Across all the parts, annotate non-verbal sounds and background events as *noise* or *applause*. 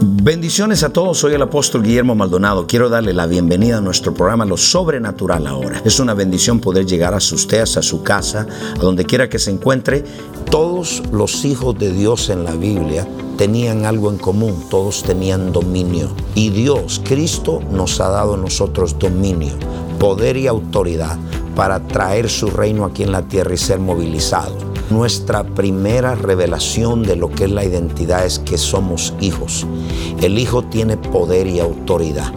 Bendiciones a todos, soy el apóstol Guillermo Maldonado. Quiero darle la bienvenida a nuestro programa Lo Sobrenatural ahora. Es una bendición poder llegar a usted, a su casa, a donde quiera que se encuentre. Todos los hijos de Dios en la Biblia tenían algo en común, todos tenían dominio. Y Dios, Cristo, nos ha dado a nosotros dominio, poder y autoridad para traer su reino aquí en la tierra y ser movilizado. Nuestra primera revelación de lo que es la identidad es que somos hijos. El hijo tiene poder y autoridad.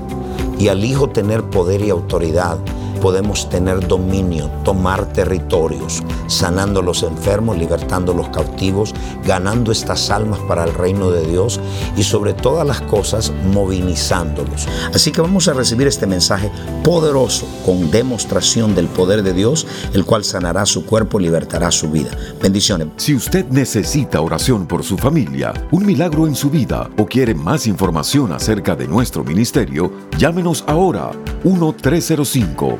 Y al hijo tener poder y autoridad, podemos tener dominio, tomar territorios, sanando los enfermos, libertando los cautivos, ganando estas almas para el reino de Dios y sobre todas las cosas movilizándolos. Así que vamos a recibir este mensaje poderoso con demostración del poder de Dios, el cual sanará su cuerpo y libertará su vida. Bendiciones. Si usted necesita oración por su familia, un milagro en su vida o quiere más información acerca de nuestro ministerio, llámenos ahora 1 305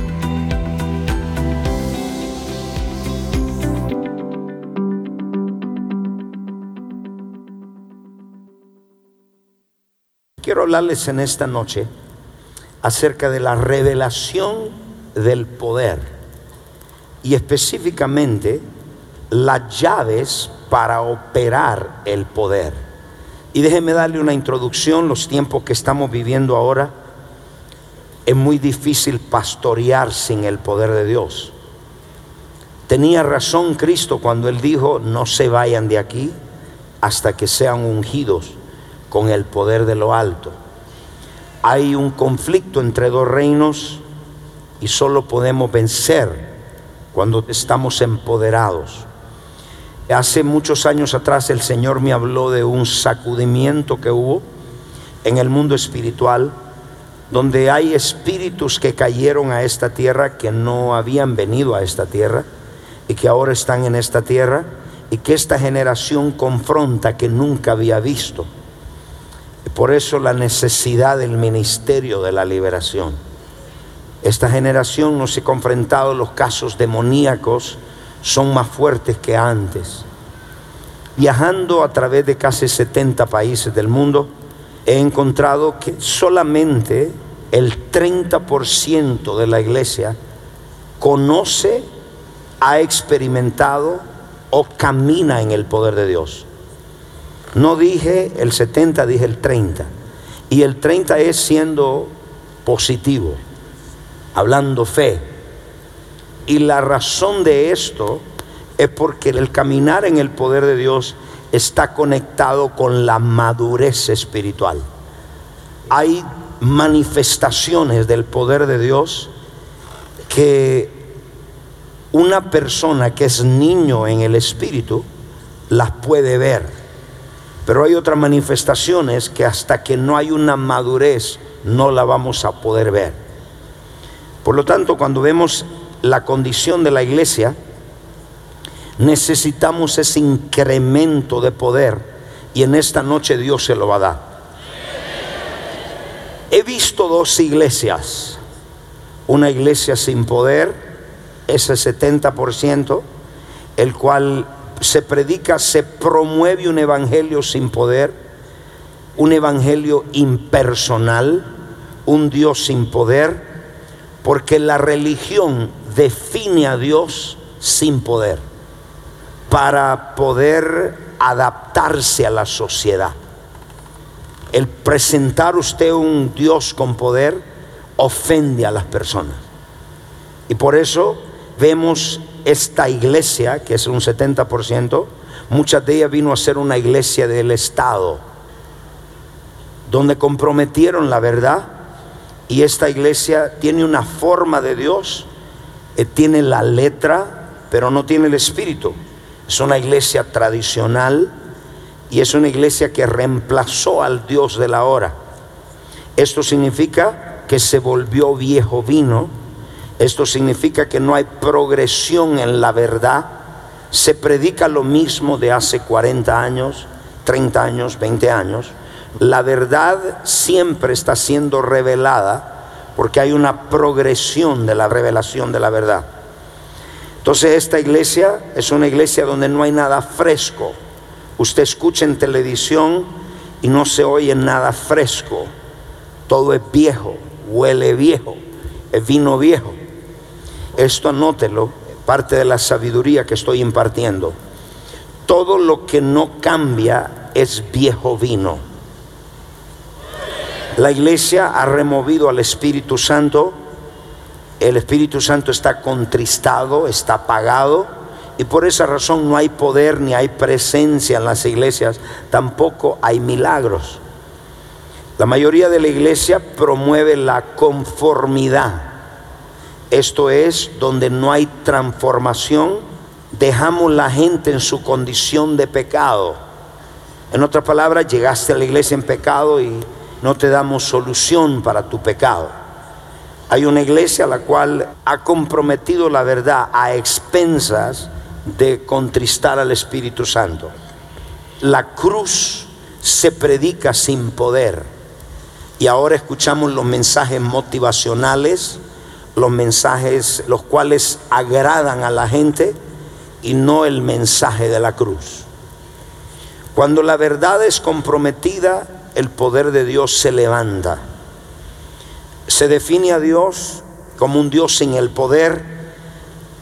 Quiero hablarles en esta noche acerca de la revelación del poder y específicamente las llaves para operar el poder. Y déjeme darle una introducción, los tiempos que estamos viviendo ahora, es muy difícil pastorear sin el poder de Dios. Tenía razón Cristo cuando él dijo, no se vayan de aquí hasta que sean ungidos con el poder de lo alto. Hay un conflicto entre dos reinos y solo podemos vencer cuando estamos empoderados. Hace muchos años atrás el Señor me habló de un sacudimiento que hubo en el mundo espiritual, donde hay espíritus que cayeron a esta tierra, que no habían venido a esta tierra y que ahora están en esta tierra y que esta generación confronta que nunca había visto. Por eso la necesidad del ministerio de la liberación. Esta generación no se ha confrontado los casos demoníacos, son más fuertes que antes. Viajando a través de casi 70 países del mundo, he encontrado que solamente el 30% de la iglesia conoce, ha experimentado o camina en el poder de Dios. No dije el 70, dije el 30. Y el 30 es siendo positivo, hablando fe. Y la razón de esto es porque el caminar en el poder de Dios está conectado con la madurez espiritual. Hay manifestaciones del poder de Dios que una persona que es niño en el espíritu las puede ver pero hay otras manifestaciones que hasta que no hay una madurez no la vamos a poder ver. Por lo tanto, cuando vemos la condición de la iglesia, necesitamos ese incremento de poder y en esta noche Dios se lo va a dar. He visto dos iglesias, una iglesia sin poder, ese 70%, el cual se predica, se promueve un evangelio sin poder, un evangelio impersonal, un Dios sin poder, porque la religión define a Dios sin poder, para poder adaptarse a la sociedad. El presentar usted un Dios con poder ofende a las personas. Y por eso vemos esta iglesia, que es un 70%, muchas de ellas vino a ser una iglesia del Estado, donde comprometieron la verdad Y esta iglesia tiene una forma de Dios, eh, tiene la letra, pero no tiene el espíritu. Es una iglesia tradicional y es una iglesia que reemplazó al Dios de la hora. Esto significa que se volvió viejo vino. Esto significa que no hay progresión en la verdad. Se predica lo mismo de hace 40 años, 30 años, 20 años la verdad siempre está siendo revelada porque hay una progresión de la revelación de la verdad. Entonces esta iglesia es una iglesia donde no hay nada fresco. Usted escucha en televisión y no se oye nada fresco. Todo es viejo, huele viejo, es vino viejo. Esto anótelo, parte de la sabiduría que estoy impartiendo. Todo lo que no cambia es viejo vino. La iglesia ha removido al Espíritu Santo. El Espíritu Santo está contristado, está apagado. Y por esa razón no hay poder ni hay presencia en las iglesias. Tampoco hay milagros. La mayoría de la iglesia promueve la conformidad. Esto es donde no hay transformación. Dejamos la gente en su condición de pecado. En otras palabras, llegaste a la iglesia en pecado y no te damos solución para tu pecado. Hay una iglesia la cual ha comprometido la verdad a expensas de contristar al Espíritu Santo. La cruz se predica sin poder. Y ahora escuchamos los mensajes motivacionales, los mensajes los cuales agradan a la gente y no el mensaje de la cruz. Cuando la verdad es comprometida, el poder de Dios se levanta. Se define a Dios como un Dios sin el poder,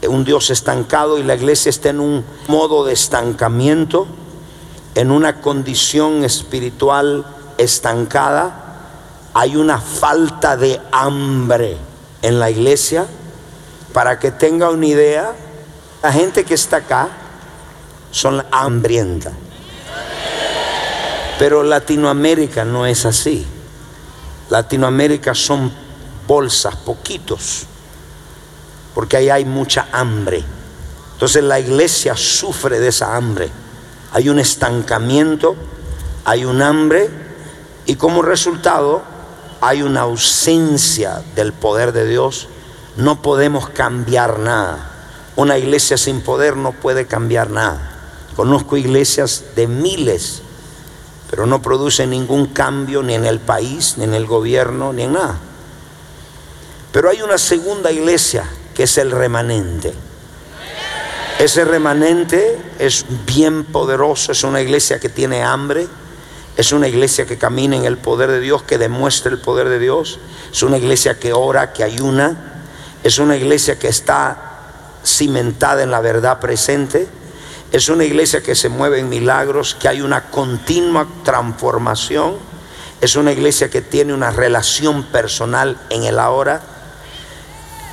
un Dios estancado y la iglesia está en un modo de estancamiento, en una condición espiritual estancada. Hay una falta de hambre en la iglesia. Para que tenga una idea, la gente que está acá son hambrienta. Pero Latinoamérica no es así. Latinoamérica son bolsas, poquitos, porque ahí hay mucha hambre. Entonces la iglesia sufre de esa hambre. Hay un estancamiento, hay un hambre y como resultado hay una ausencia del poder de Dios. No podemos cambiar nada. Una iglesia sin poder no puede cambiar nada. Conozco iglesias de miles pero no produce ningún cambio ni en el país, ni en el gobierno, ni en nada. Pero hay una segunda iglesia que es el remanente. Ese remanente es bien poderoso, es una iglesia que tiene hambre, es una iglesia que camina en el poder de Dios, que demuestra el poder de Dios, es una iglesia que ora, que ayuna, es una iglesia que está cimentada en la verdad presente es una iglesia que se mueve en milagros, que hay una continua transformación. Es una iglesia que tiene una relación personal en el ahora.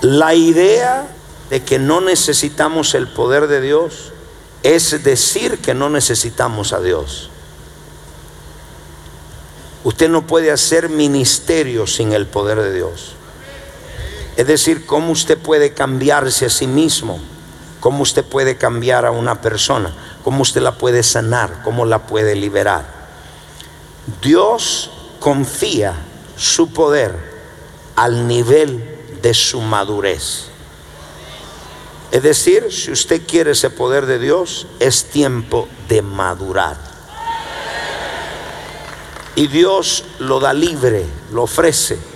La idea de que no necesitamos el poder de Dios es decir que no necesitamos a Dios. Usted no puede hacer ministerio sin el poder de Dios. Es decir, ¿cómo usted puede cambiarse a sí mismo? cómo usted puede cambiar a una persona, cómo usted la puede sanar, cómo la puede liberar. Dios confía su poder al nivel de su madurez. Es decir, si usted quiere ese poder de Dios, es tiempo de madurar. Y Dios lo da libre, lo ofrece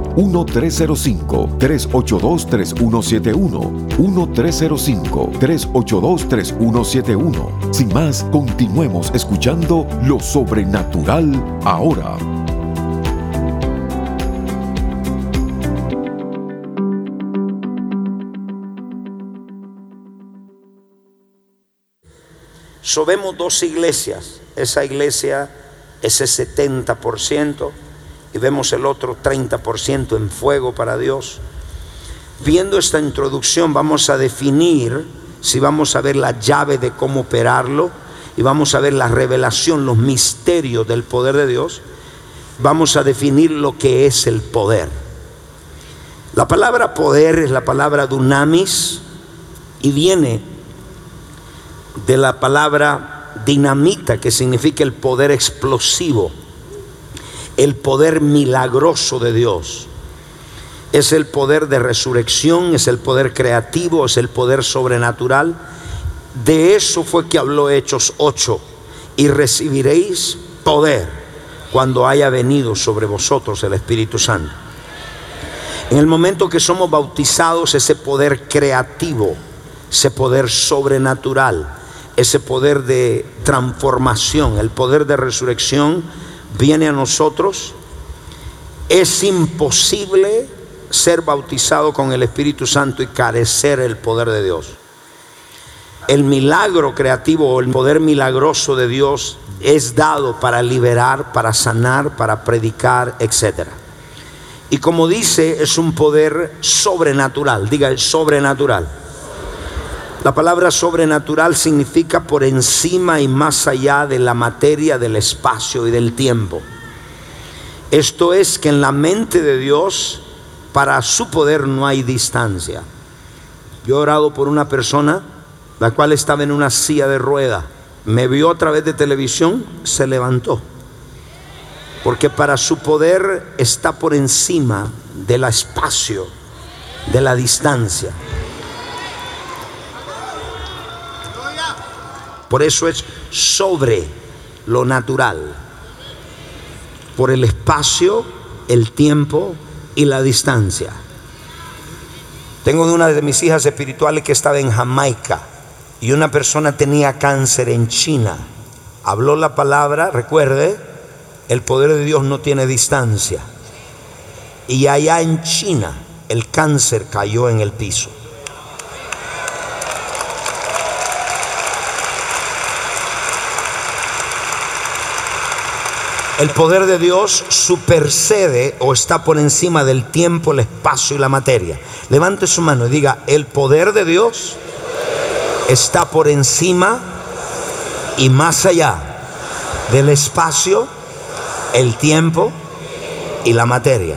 1-305-382-3171. 1-305-382-3171. Sin más, continuemos escuchando lo sobrenatural ahora. Sobemos dos iglesias. Esa iglesia, ese 70%, y vemos el otro 30% en fuego para Dios. Viendo esta introducción vamos a definir, si vamos a ver la llave de cómo operarlo, y vamos a ver la revelación, los misterios del poder de Dios, vamos a definir lo que es el poder. La palabra poder es la palabra dunamis y viene de la palabra dinamita, que significa el poder explosivo, el poder milagroso de Dios. Es el poder de resurrección, es el poder creativo, es el poder sobrenatural. De eso fue que habló Hechos 8. Y recibiréis poder cuando haya venido sobre vosotros el Espíritu Santo. En el momento que somos bautizados, ese poder creativo, ese poder sobrenatural, ese poder de transformación, el poder de resurrección viene a nosotros. Es imposible ser bautizado con el Espíritu Santo y carecer el poder de Dios. El milagro creativo o el poder milagroso de Dios es dado para liberar, para sanar, para predicar, etc. Y como dice, es un poder sobrenatural, diga sobrenatural. La palabra sobrenatural significa por encima y más allá de la materia, del espacio y del tiempo. Esto es que en la mente de Dios, para su poder no hay distancia. Yo he orado por una persona, la cual estaba en una silla de rueda. Me vio a través de televisión, se levantó. Porque para su poder está por encima del espacio, de la distancia. Por eso es sobre lo natural. Por el espacio, el tiempo y la distancia. Tengo una de mis hijas espirituales que estaba en Jamaica y una persona tenía cáncer en China. Habló la palabra, recuerde, el poder de Dios no tiene distancia. Y allá en China el cáncer cayó en el piso. El poder de Dios supercede o está por encima del tiempo, el espacio y la materia. Levante su mano y diga, el poder de Dios está por encima y más allá del espacio, el tiempo y la materia.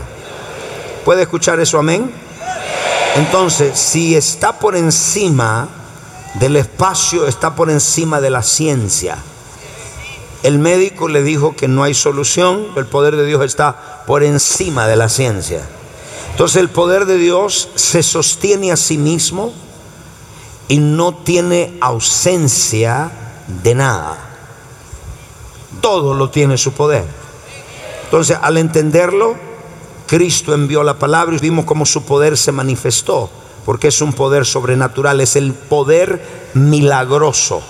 ¿Puede escuchar eso, amén? Entonces, si está por encima del espacio, está por encima de la ciencia el médico le dijo que no hay solución, el poder de Dios está por encima de la ciencia. Entonces el poder de Dios se sostiene a sí mismo y no tiene ausencia de nada. Todo lo tiene su poder. Entonces al entenderlo, Cristo envió la palabra y vimos cómo su poder se manifestó, porque es un poder sobrenatural, es el poder milagroso,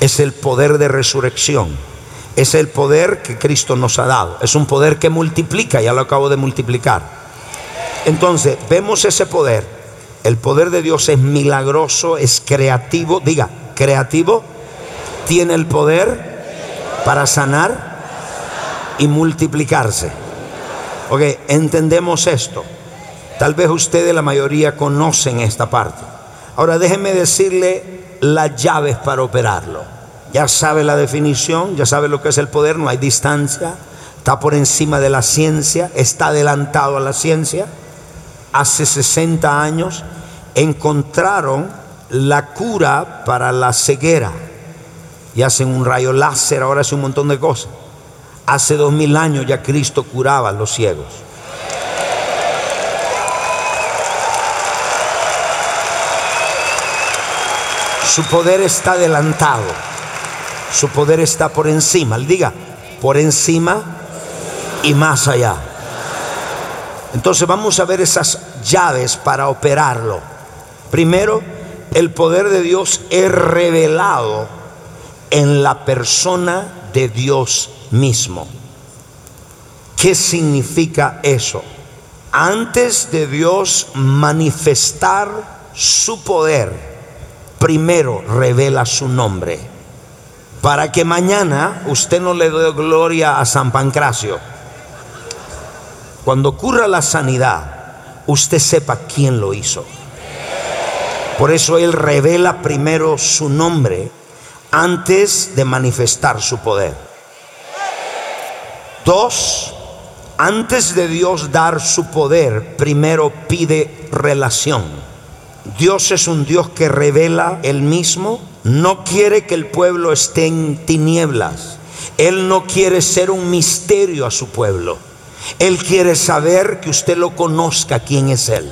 es el poder de resurrección es el poder que Cristo nos ha dado. Es un poder que multiplica, ya lo acabo de multiplicar. Entonces, vemos ese poder. El poder de Dios es milagroso, es creativo. Diga, creativo. Tiene el poder para sanar y multiplicarse. Ok, entendemos esto. Tal vez ustedes, la mayoría, conocen esta parte. Ahora déjenme decirle las llaves para operarlo ya sabe la definición, ya sabe lo que es el poder, no hay distancia, está por encima de la ciencia, está adelantado a la ciencia. Hace 60 años encontraron la cura para la ceguera y hacen un rayo láser, ahora hace un montón de cosas. Hace dos mil años ya Cristo curaba a los ciegos. Su poder está adelantado. Su poder está por encima. Diga, por encima y más allá. Entonces vamos a ver esas llaves para operarlo. Primero, el poder de Dios es revelado en la persona de Dios mismo. ¿Qué significa eso? Antes de Dios manifestar su poder, primero revela su nombre. Para que mañana usted no le dé gloria a San Pancracio. Cuando ocurra la sanidad, usted sepa quién lo hizo. Por eso Él revela primero su nombre antes de manifestar su poder. Dos, antes de Dios dar su poder, primero pide relación. Dios es un Dios que revela Él mismo, no quiere que el pueblo esté en tinieblas. Él no quiere ser un misterio a su pueblo. Él quiere saber que usted lo conozca quién es Él.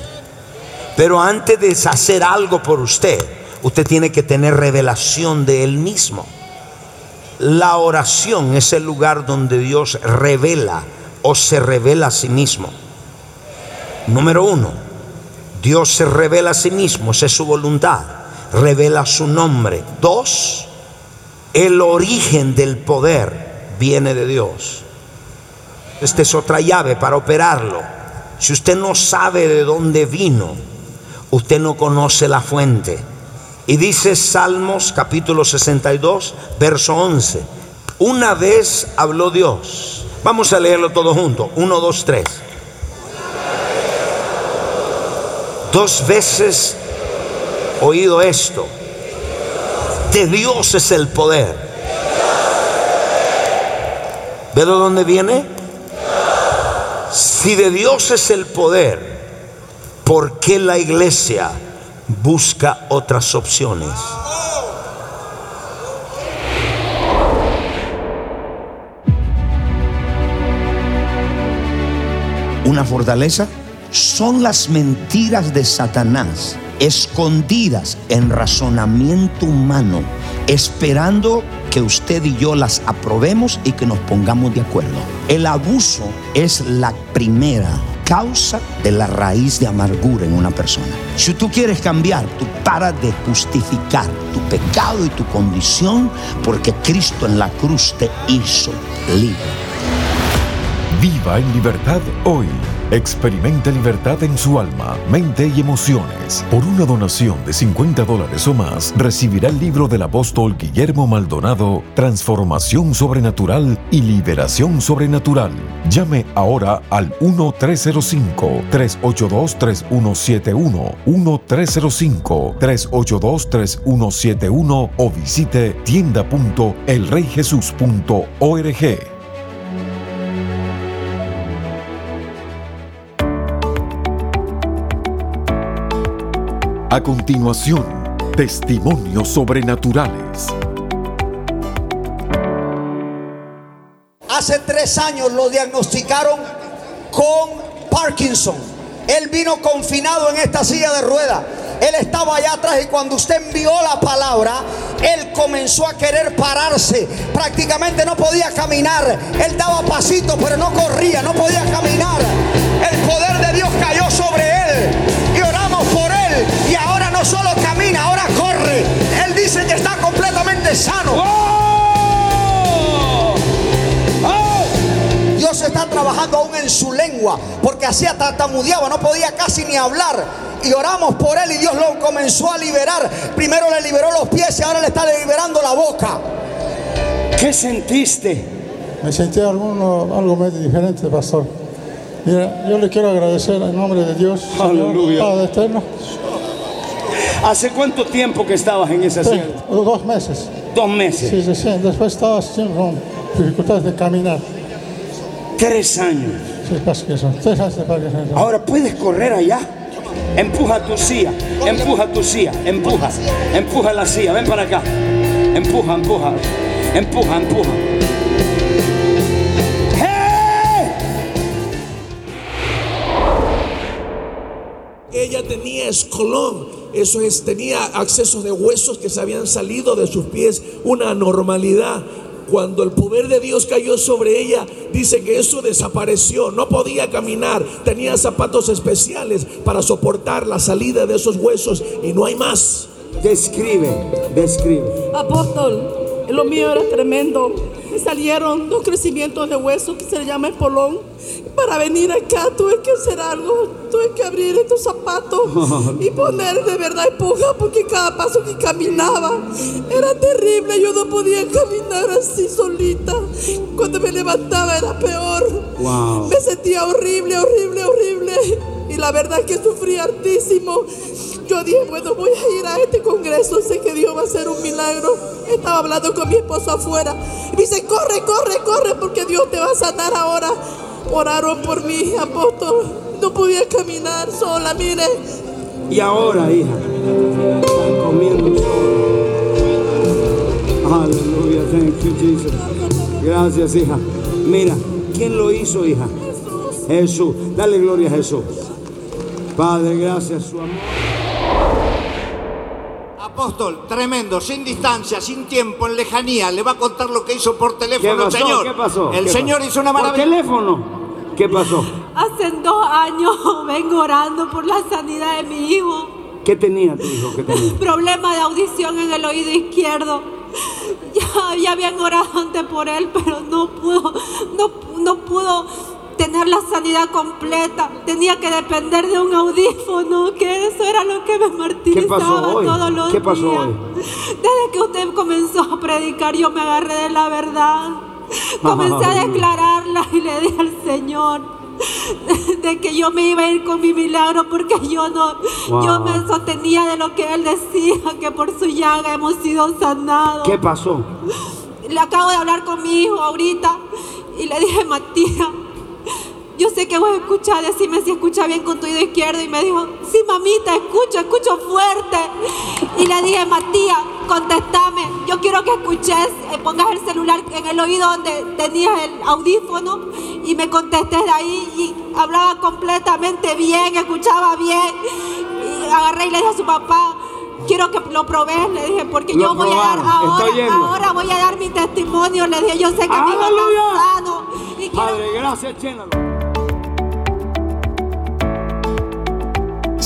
Pero antes de hacer algo por usted, usted tiene que tener revelación de Él mismo. La oración es el lugar donde Dios revela o se revela a sí mismo. Número uno, Dios se revela a sí mismo, esa es su voluntad, revela su nombre. Dos, el origen del poder viene de Dios. Esta es otra llave para operarlo. Si usted no sabe de dónde vino, usted no conoce la fuente. Y dice Salmos capítulo 62, verso 11. Una vez habló Dios. Vamos a leerlo todo junto. Uno, dos, tres. Dos veces oído esto. De Dios es el poder. ¿Ve de dónde viene? Si de Dios es el poder, ¿por qué la iglesia busca otras opciones? Una fortaleza son las mentiras de Satanás escondidas en razonamiento humano, esperando que usted y yo las aprobemos y que nos pongamos de acuerdo. El abuso es la primera causa de la raíz de amargura en una persona. Si tú quieres cambiar, tú para de justificar tu pecado y tu condición porque Cristo en la cruz te hizo libre. Viva en libertad hoy. Experimente libertad en su alma, mente y emociones. Por una donación de 50 dólares o más, recibirá el libro del apóstol Guillermo Maldonado, Transformación Sobrenatural y Liberación Sobrenatural. Llame ahora al 1-305-382-3171, 1-305-382-3171 o visite tienda.elreyjesus.org. A continuación, testimonios sobrenaturales. Hace tres años lo diagnosticaron con Parkinson. Él vino confinado en esta silla de ruedas. Él estaba allá atrás y cuando usted envió la palabra, él comenzó a querer pararse. Prácticamente no podía caminar. Él daba pasitos, pero no corría, no podía caminar. El poder de Dios cayó sobre él. No solo camina, ahora corre. Él dice que está completamente sano. Dios está trabajando aún en su lengua, porque hacía tartamudeaba, no podía casi ni hablar. Y oramos por él y Dios lo comenzó a liberar. Primero le liberó los pies y ahora le está liberando la boca. ¿Qué sentiste? Me sentí alguno, algo medio diferente, pastor. Mira, yo le quiero agradecer en nombre de Dios, Señor, Aleluya. Padre eterno. ¿Hace cuánto tiempo que estabas en esa silla? dos meses. Dos meses. Sí, sí, sí. Después estaba con dificultades de caminar. Tres años. Sí, casi que son. Tres años de Parkinson. Ahora puedes correr allá. Empuja tu silla, empuja tu silla, empuja, empuja la silla, ven para acá. Empuja, empuja, empuja, empuja. ¡Hey! Ella tenía escolón, eso es, tenía accesos de huesos que se habían salido de sus pies, una anormalidad. cuando el poder de Dios cayó sobre ella, dice que eso desapareció, no podía caminar, tenía zapatos especiales para soportar la salida de esos huesos y no hay más. Describe, describe. Apóstol, lo mío era tremendo. Me salieron dos crecimientos de hueso que se llama espolón. Para venir acá tuve que hacer algo, tuve que abrir estos zapatos y *laughs* poner de verdad empuja porque cada paso que caminaba era terrible. Yo no podía caminar así solita. Cuando me levantaba era peor. Wow. Me sentía horrible, horrible, horrible. Y la verdad es que sufrí hartísimo. Yo dije, bueno, voy a ir a este congreso, sé que Dios va a hacer un milagro. Estaba hablando con mi esposo afuera. Y me dice, corre, corre, corre, porque Dios te va a sanar ahora. Oraron por mí, apóstol. No podía caminar sola, mire. Y ahora, hija, comiendo sola. Aleluya, thank you, Jesus. Gracias, hija. Mira, ¿quién lo hizo, hija? Jesús. Dale gloria a Jesús. Padre, gracias, su amor. Apóstol, tremendo, sin distancia, sin tiempo, en lejanía. Le va a contar lo que hizo por teléfono el Señor. ¿Qué pasó? El ¿Qué Señor pasó? hizo una ¿Por maravilla. teléfono? ¿Qué pasó? Hace dos años *laughs* vengo orando por la sanidad de mi hijo. ¿Qué tenía tu hijo? ¿Qué tenía? Problema de audición en el oído izquierdo. Ya, ya habían orado antes por él, pero no pudo, no, no pudo tener la sanidad completa. Tenía que depender de un audífono, que eso era lo que me martirizaba pasó hoy? todos los ¿Qué pasó días. hoy? Desde que usted comenzó a predicar, yo me agarré de la verdad. Comencé a *laughs* declararla y le dije al Señor de que yo me iba a ir con mi milagro porque yo no, yo me sostenía de lo que él decía, que por su llaga hemos sido sanados. ¿Qué pasó? Le acabo de hablar con mi hijo ahorita y le dije, Matías, yo sé que vos escuchás, decime si escucha bien con tu oído izquierdo. Y me dijo, sí, mamita, escucho, escucho fuerte. Y le dije, Matías, contestame, yo quiero que escuches, eh, pongas el celular en el oído donde tenías el audífono y me contestes de ahí y hablaba completamente bien, escuchaba bien. Y agarré y le dije a su papá, quiero que lo probés, le dije, porque Lo yo voy a dar ahora, ahora voy a dar mi testimonio, le dije, yo sé que mi hijo está sano. Y quiero Padre, gracias, llénalo.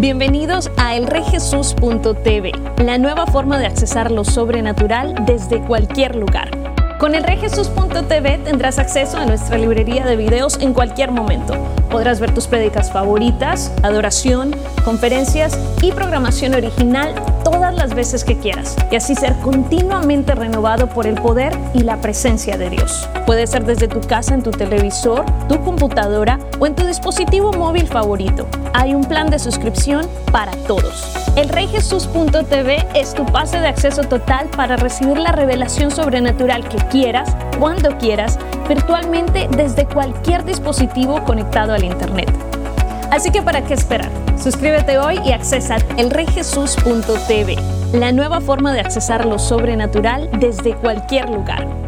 Bienvenidos a elreyjesus.tv, la nueva forma de accesar lo sobrenatural desde cualquier lugar. Con elreyjesus.tv tendrás acceso a nuestra librería de videos en cualquier momento. Podrás ver tus prédicas favoritas, adoración, conferencias y programación original todas las veces que quieras y así ser continuamente renovado por el poder y la presencia de Dios. Puede ser desde tu casa, en tu televisor, tu computadora o en tu dispositivo móvil favorito. Hay un plan de suscripción para todos. Elreyjesus.tv es tu pase de acceso total para recibir la revelación sobrenatural que quieras, cuando quieras, virtualmente desde cualquier dispositivo conectado al Internet. Así que ¿para qué esperar? Suscríbete hoy y accesa elreyjesus.tv, la nueva forma de accesar lo sobrenatural desde cualquier lugar.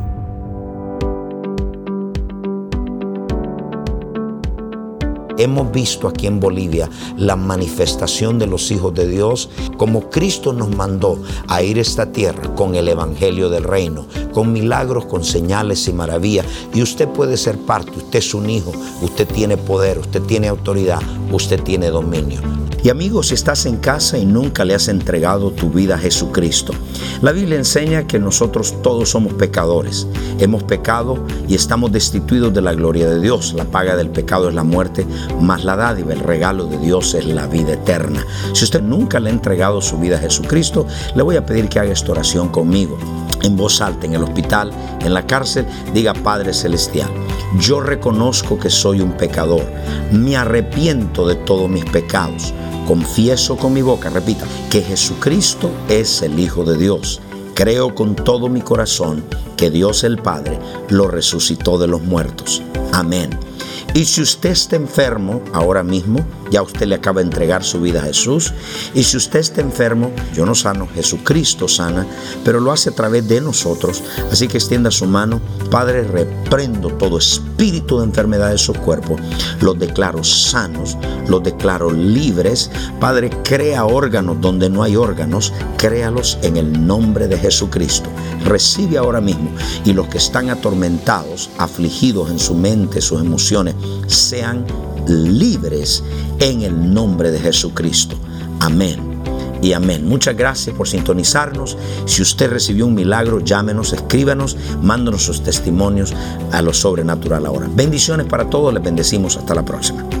Hemos visto aquí en Bolivia la manifestación de los hijos de Dios, como Cristo nos mandó a ir a esta tierra con el Evangelio del Reino, con milagros, con señales y maravillas. Y usted puede ser parte, usted es un hijo, usted tiene poder, usted tiene autoridad, usted tiene dominio. Y amigos, si estás en casa y nunca le has entregado tu vida a Jesucristo, la Biblia enseña que nosotros todos somos pecadores. Hemos pecado y estamos destituidos de la gloria de Dios. La paga del pecado es la muerte, más la dádiva, el regalo de Dios es la vida eterna. Si usted nunca le ha entregado su vida a Jesucristo, le voy a pedir que haga esta oración conmigo. En voz alta, en el hospital, en la cárcel, diga Padre Celestial, yo reconozco que soy un pecador, me arrepiento de todos mis pecados Confieso con mi boca, repita, que Jesucristo es el Hijo de Dios. Creo con todo mi corazón que Dios el Padre lo resucitó de los muertos. Amén. Y si usted está enfermo ahora mismo, ya usted le acaba de entregar su vida a Jesús. Y si usted está enfermo, yo no sano, Jesucristo sana, pero lo hace a través de nosotros. Así que extienda su mano. Padre, reprendo todo espíritu de enfermedad de su cuerpo. Los declaro sanos, los declaro libres. Padre, crea órganos donde no hay órganos. Créalos en el nombre de Jesucristo. Recibe ahora mismo. Y los que están atormentados, afligidos en su mente, sus emociones, sean libres en el nombre de Jesucristo. Amén y amén. Muchas gracias por sintonizarnos. Si usted recibió un milagro, llámenos, escríbanos, mándanos sus testimonios a lo sobrenatural ahora. Bendiciones para todos, les bendecimos. Hasta la próxima.